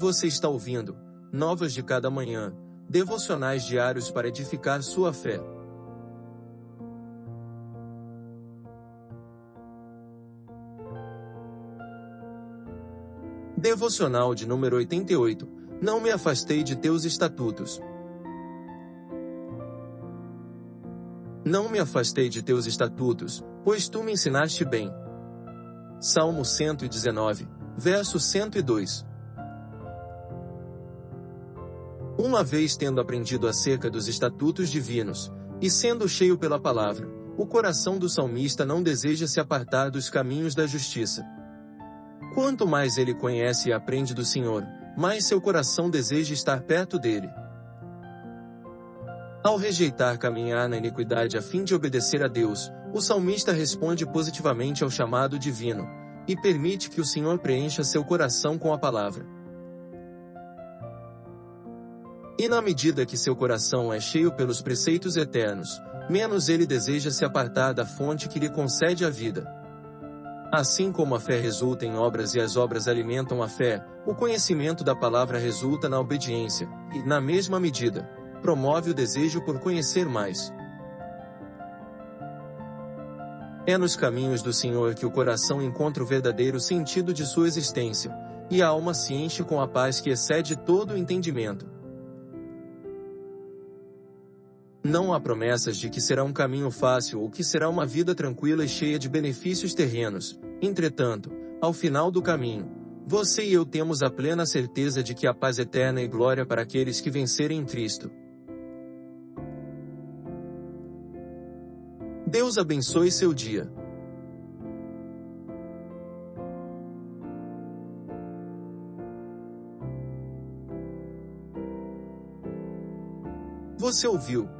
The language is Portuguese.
Você está ouvindo Novas de Cada Manhã, devocionais diários para edificar sua fé. Devocional de número 88. Não me afastei de teus estatutos. Não me afastei de teus estatutos, pois tu me ensinaste bem. Salmo 119, verso 102. Uma vez tendo aprendido acerca dos estatutos divinos, e sendo cheio pela palavra, o coração do salmista não deseja se apartar dos caminhos da justiça. Quanto mais ele conhece e aprende do Senhor, mais seu coração deseja estar perto dele. Ao rejeitar caminhar na iniquidade a fim de obedecer a Deus, o salmista responde positivamente ao chamado divino, e permite que o Senhor preencha seu coração com a palavra. E na medida que seu coração é cheio pelos preceitos eternos, menos ele deseja se apartar da fonte que lhe concede a vida. Assim como a fé resulta em obras e as obras alimentam a fé, o conhecimento da palavra resulta na obediência, e, na mesma medida, promove o desejo por conhecer mais. É nos caminhos do Senhor que o coração encontra o verdadeiro sentido de sua existência, e a alma se enche com a paz que excede todo o entendimento. Não há promessas de que será um caminho fácil ou que será uma vida tranquila e cheia de benefícios terrenos. Entretanto, ao final do caminho, você e eu temos a plena certeza de que há paz eterna e glória para aqueles que vencerem em Cristo. Deus abençoe seu dia. Você ouviu